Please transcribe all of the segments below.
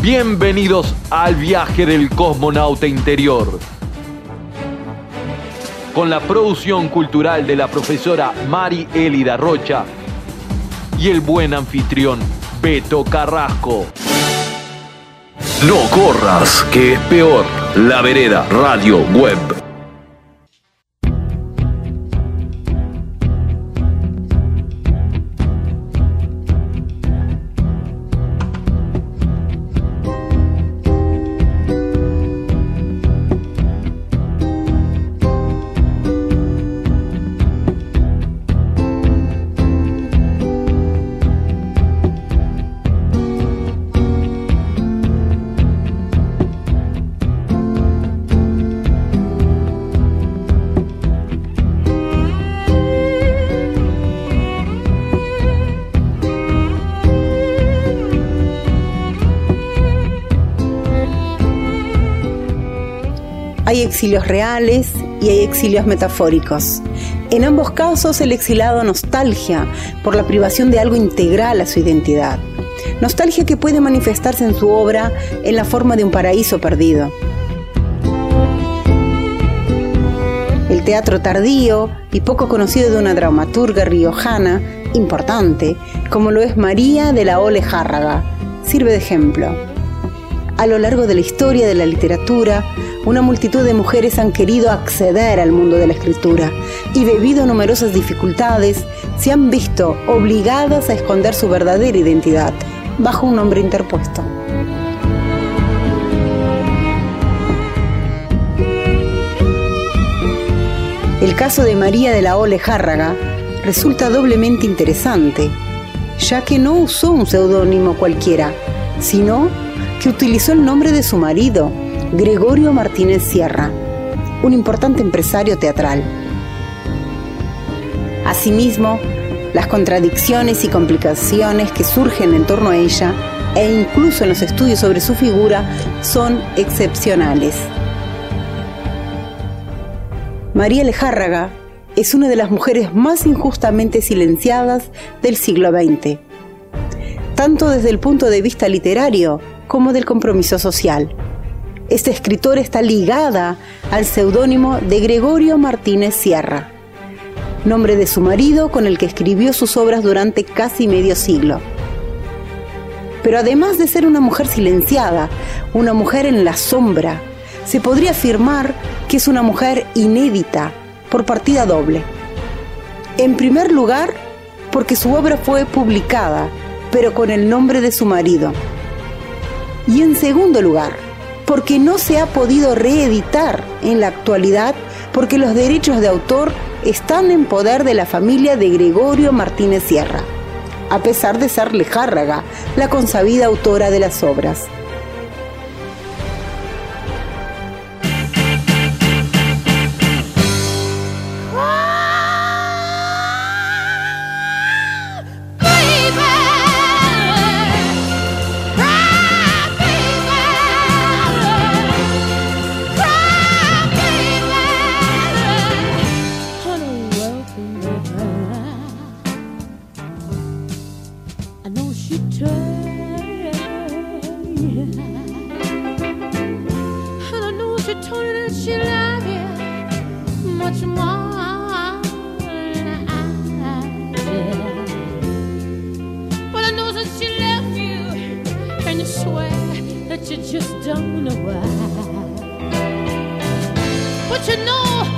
Bienvenidos al viaje del cosmonauta interior. Con la producción cultural de la profesora Mari Elida Rocha y el buen anfitrión Beto Carrasco. No corras, que es peor. La vereda Radio Web. Hay exilios reales y hay exilios metafóricos. En ambos casos el exilado nostalgia por la privación de algo integral a su identidad. Nostalgia que puede manifestarse en su obra en la forma de un paraíso perdido. El teatro tardío y poco conocido de una dramaturga riojana importante, como lo es María de la Ole Járraga, sirve de ejemplo. A lo largo de la historia de la literatura, una multitud de mujeres han querido acceder al mundo de la escritura y debido a numerosas dificultades se han visto obligadas a esconder su verdadera identidad bajo un nombre interpuesto. El caso de María de la Ole Járraga resulta doblemente interesante, ya que no usó un seudónimo cualquiera, sino que utilizó el nombre de su marido, Gregorio Martínez Sierra, un importante empresario teatral. Asimismo, las contradicciones y complicaciones que surgen en torno a ella e incluso en los estudios sobre su figura son excepcionales. María Lejárraga es una de las mujeres más injustamente silenciadas del siglo XX, tanto desde el punto de vista literario como del compromiso social. Esta escritora está ligada al seudónimo de Gregorio Martínez Sierra, nombre de su marido con el que escribió sus obras durante casi medio siglo. Pero además de ser una mujer silenciada, una mujer en la sombra, se podría afirmar que es una mujer inédita por partida doble. En primer lugar, porque su obra fue publicada, pero con el nombre de su marido. Y en segundo lugar, porque no se ha podido reeditar en la actualidad porque los derechos de autor están en poder de la familia de Gregorio Martínez Sierra, a pesar de ser Lejárraga, la consabida autora de las obras. And I know she told you that she loved you much more than I did. But I know that she left you, and you swear that you just don't know why. But you know.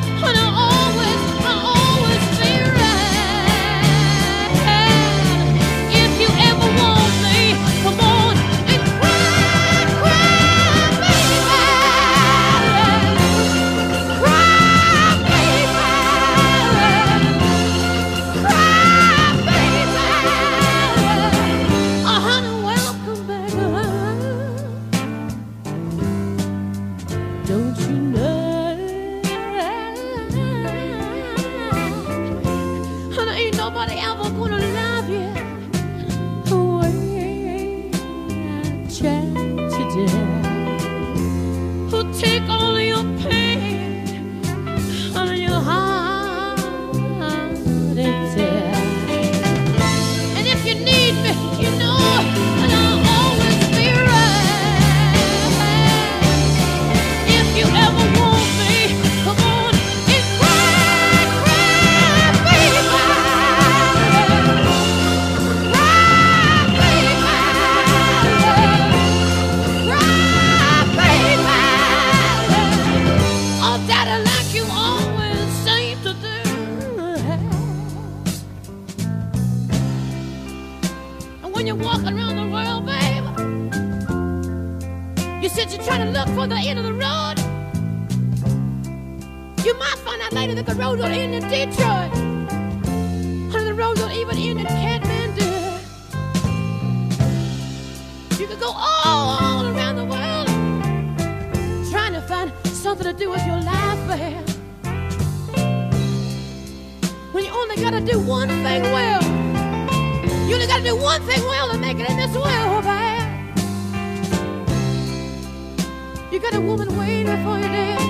Out later that road don't end in Detroit. Honey, the road don't even end in Kathmandu. You could go all around the world trying to find something to do with your life, man. When you only gotta do one thing well. You only gotta do one thing well to make it in this world, man. You got a woman waiting for you there.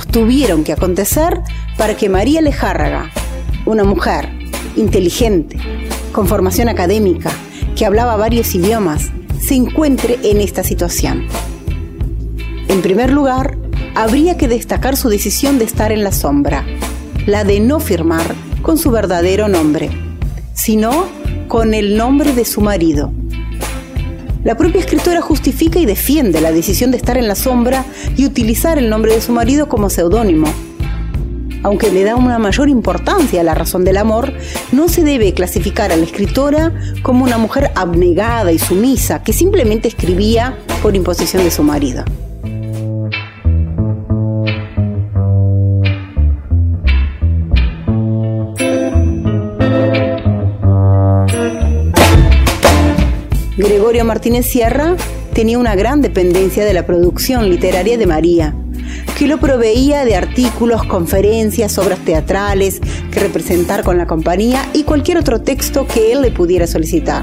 tuvieron que acontecer para que María Lejárraga, una mujer inteligente, con formación académica, que hablaba varios idiomas, se encuentre en esta situación? En primer lugar, habría que destacar su decisión de estar en la sombra, la de no firmar con su verdadero nombre, sino con el nombre de su marido. La propia escritora justifica y defiende la decisión de estar en la sombra y utilizar el nombre de su marido como seudónimo. Aunque le da una mayor importancia a la razón del amor, no se debe clasificar a la escritora como una mujer abnegada y sumisa que simplemente escribía por imposición de su marido. Gregorio Martínez Sierra tenía una gran dependencia de la producción literaria de María, que lo proveía de artículos, conferencias, obras teatrales que representar con la compañía y cualquier otro texto que él le pudiera solicitar.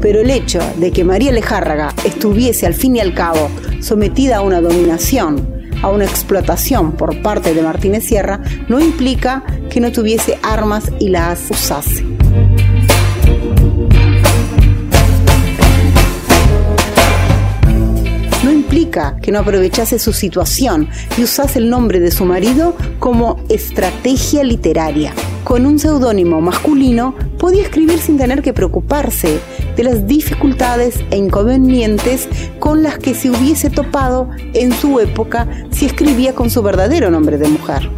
Pero el hecho de que María Lejárraga estuviese al fin y al cabo sometida a una dominación, a una explotación por parte de Martínez Sierra, no implica que no tuviese armas y las usase. Que no aprovechase su situación y usase el nombre de su marido como estrategia literaria. Con un seudónimo masculino podía escribir sin tener que preocuparse de las dificultades e inconvenientes con las que se hubiese topado en su época si escribía con su verdadero nombre de mujer.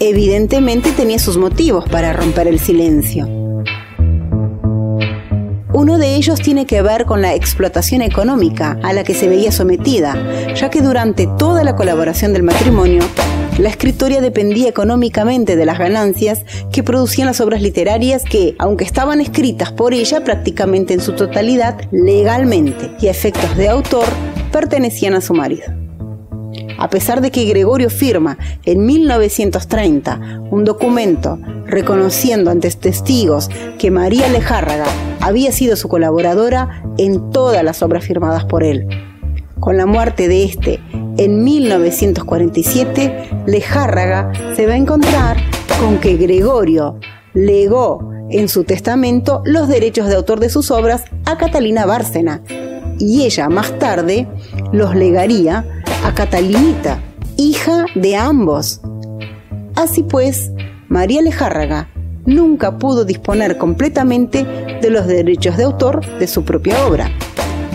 Evidentemente tenía sus motivos para romper el silencio. Uno de ellos tiene que ver con la explotación económica a la que se veía sometida, ya que durante toda la colaboración del matrimonio, la escritoria dependía económicamente de las ganancias que producían las obras literarias que, aunque estaban escritas por ella prácticamente en su totalidad, legalmente y a efectos de autor, pertenecían a su marido. A pesar de que Gregorio firma en 1930 un documento reconociendo ante testigos que María Lejárraga había sido su colaboradora en todas las obras firmadas por él. Con la muerte de este en 1947, Lejárraga se va a encontrar con que Gregorio legó en su testamento los derechos de autor de sus obras a Catalina Bárcena y ella más tarde los legaría a Catalinita, hija de ambos. Así pues, María Lejárraga nunca pudo disponer completamente de los derechos de autor de su propia obra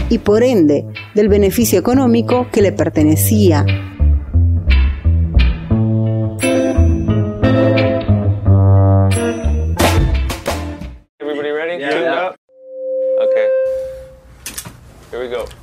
y por ende del beneficio económico que le pertenecía. Here we go.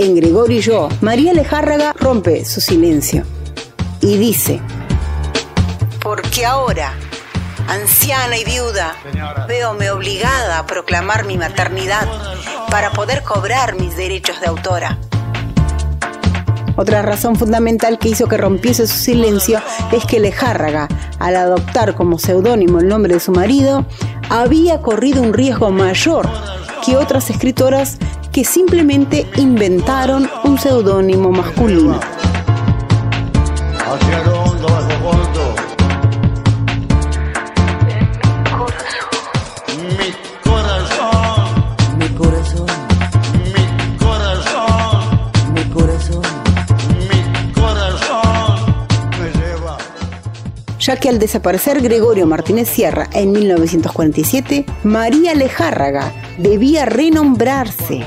en Gregorio y yo, María Lejárraga rompe su silencio y dice, porque ahora, anciana y viuda, veome obligada a proclamar mi maternidad para poder cobrar mis derechos de autora. Otra razón fundamental que hizo que rompiese su silencio es que Lejárraga, al adoptar como seudónimo el nombre de su marido, había corrido un riesgo mayor que otras escritoras que simplemente inventaron un seudónimo masculino. ya que al desaparecer Gregorio Martínez Sierra en 1947, María Lejárraga debía renombrarse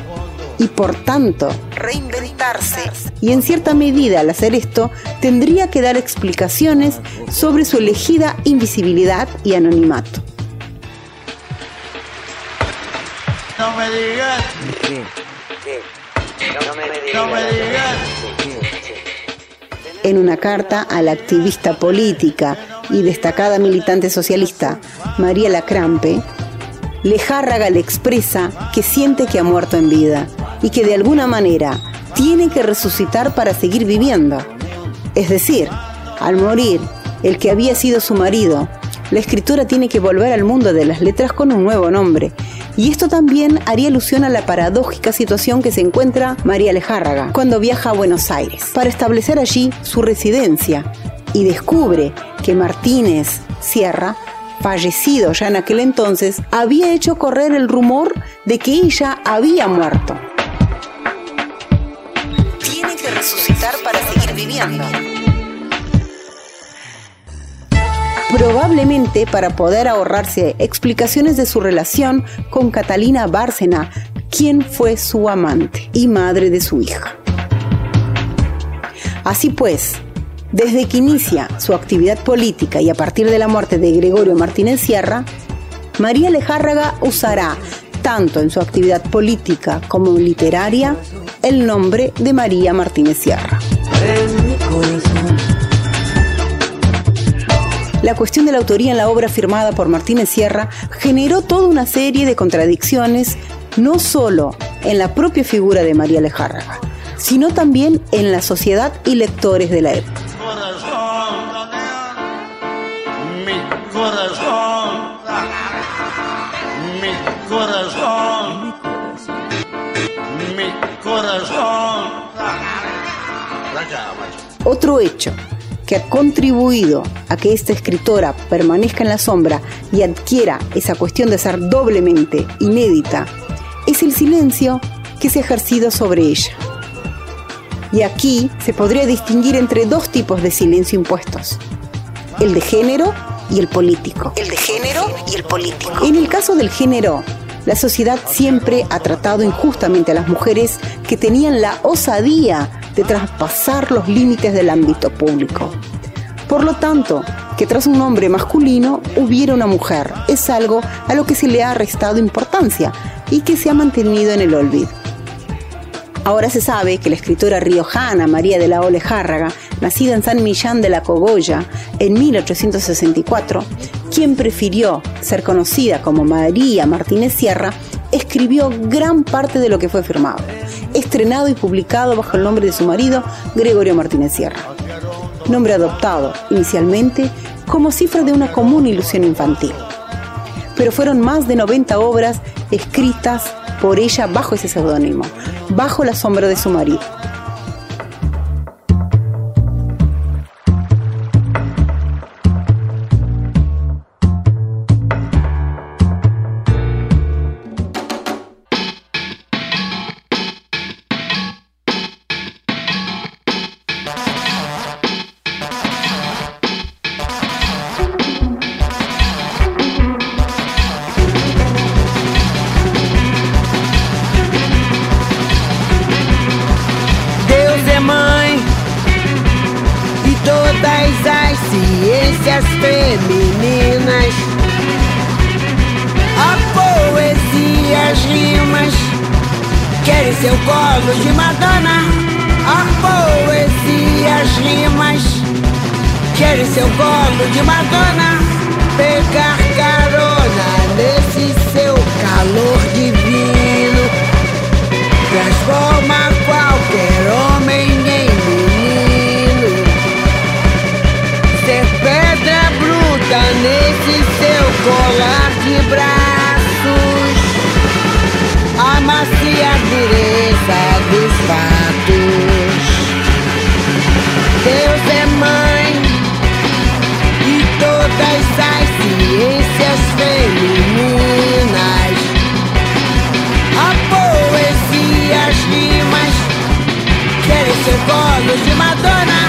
y por tanto reinventarse. Y en cierta medida al hacer esto tendría que dar explicaciones sobre su elegida invisibilidad y anonimato. No me digas. No me digas. En una carta a la activista política y destacada militante socialista Mariela Crampe, Lejárraga le expresa que siente que ha muerto en vida y que de alguna manera tiene que resucitar para seguir viviendo. Es decir, al morir el que había sido su marido, la escritora tiene que volver al mundo de las letras con un nuevo nombre. Y esto también haría alusión a la paradójica situación que se encuentra María Lejárraga cuando viaja a Buenos Aires para establecer allí su residencia y descubre que Martínez Sierra, fallecido ya en aquel entonces, había hecho correr el rumor de que ella había muerto. Probablemente para poder ahorrarse explicaciones de su relación con Catalina Bárcena, quien fue su amante y madre de su hija. Así pues, desde que inicia su actividad política y a partir de la muerte de Gregorio Martínez Sierra, María Lejárraga usará, tanto en su actividad política como literaria, el nombre de María Martínez Sierra. La cuestión de la autoría en la obra firmada por Martínez Sierra generó toda una serie de contradicciones, no solo en la propia figura de María Lejárraga, sino también en la sociedad y lectores de la época. Corazón, mi corazón, mi corazón, mi corazón. Otro hecho que ha contribuido a que esta escritora permanezca en la sombra y adquiera esa cuestión de ser doblemente inédita es el silencio que se ha ejercido sobre ella. Y aquí se podría distinguir entre dos tipos de silencio impuestos, el de género y el político. El de género y el político. En el caso del género, la sociedad siempre ha tratado injustamente a las mujeres que tenían la osadía de traspasar los límites del ámbito público. Por lo tanto, que tras un hombre masculino hubiera una mujer es algo a lo que se le ha restado importancia y que se ha mantenido en el olvido. Ahora se sabe que la escritora riojana María de la Ole Járraga, nacida en San Millán de la Cogolla en 1864, quien prefirió ser conocida como María Martínez Sierra, escribió gran parte de lo que fue firmado, estrenado y publicado bajo el nombre de su marido, Gregorio Martínez Sierra. Nombre adoptado inicialmente como cifra de una común ilusión infantil. Pero fueron más de 90 obras escritas por ella bajo ese seudónimo, bajo la sombra de su marido. Colo de Madonna. Pegar carona nesse seu calor divino transforma qualquer homem em menino. Ser pedra bruta nesse seu colar de braços, amacia a dureza dos fatos. Todas as ciências femininas. A poesia, as rimas Querem seu colo de Madonna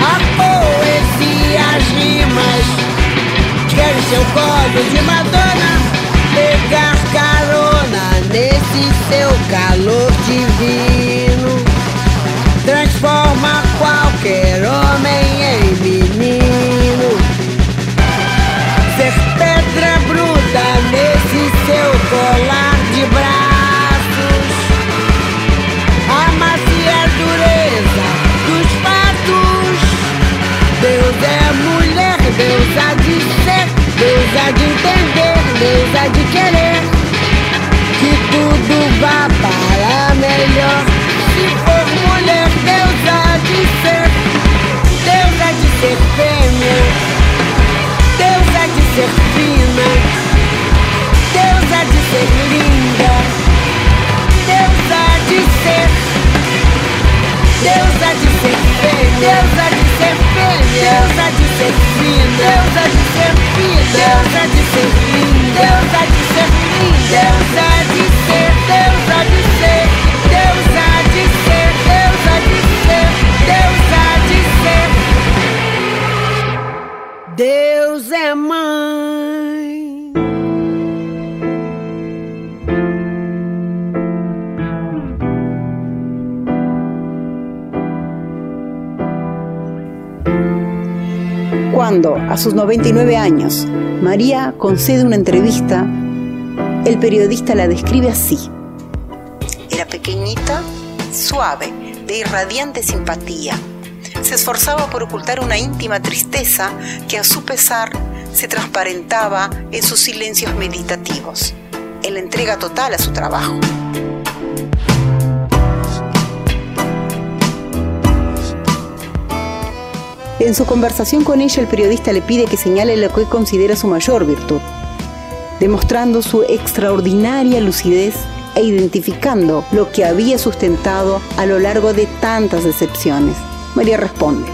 A poesia, as rimas Querem seu colo de Madonna Cuando, a sus 99 años, María concede una entrevista, el periodista la describe así. Era pequeñita, suave, de irradiante simpatía. Se esforzaba por ocultar una íntima tristeza que a su pesar se transparentaba en sus silencios meditativos, en la entrega total a su trabajo. En su conversación con ella, el periodista le pide que señale lo que considera su mayor virtud, demostrando su extraordinaria lucidez e identificando lo que había sustentado a lo largo de tantas decepciones. María responde,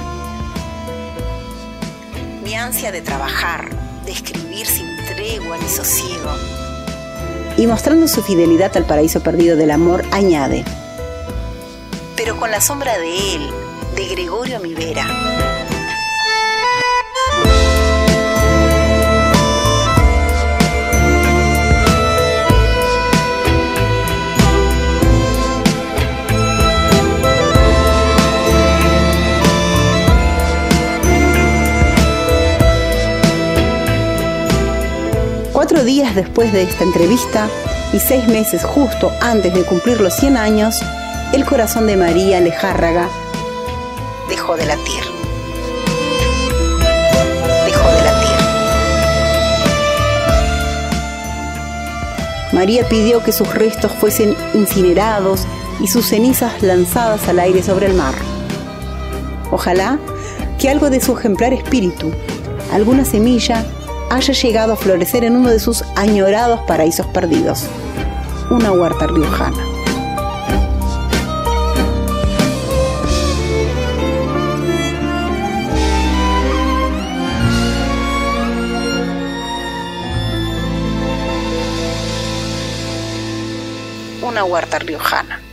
mi ansia de trabajar, de escribir sin tregua ni sosiego. Y mostrando su fidelidad al paraíso perdido del amor, añade, pero con la sombra de él, de Gregorio a Cuatro días después de esta entrevista y seis meses justo antes de cumplir los 100 años, el corazón de María Lejárraga dejó de latir. Dejó de latir. María pidió que sus restos fuesen incinerados y sus cenizas lanzadas al aire sobre el mar. Ojalá que algo de su ejemplar espíritu, alguna semilla, haya llegado a florecer en uno de sus añorados paraísos perdidos, una huerta riojana. Una huerta riojana.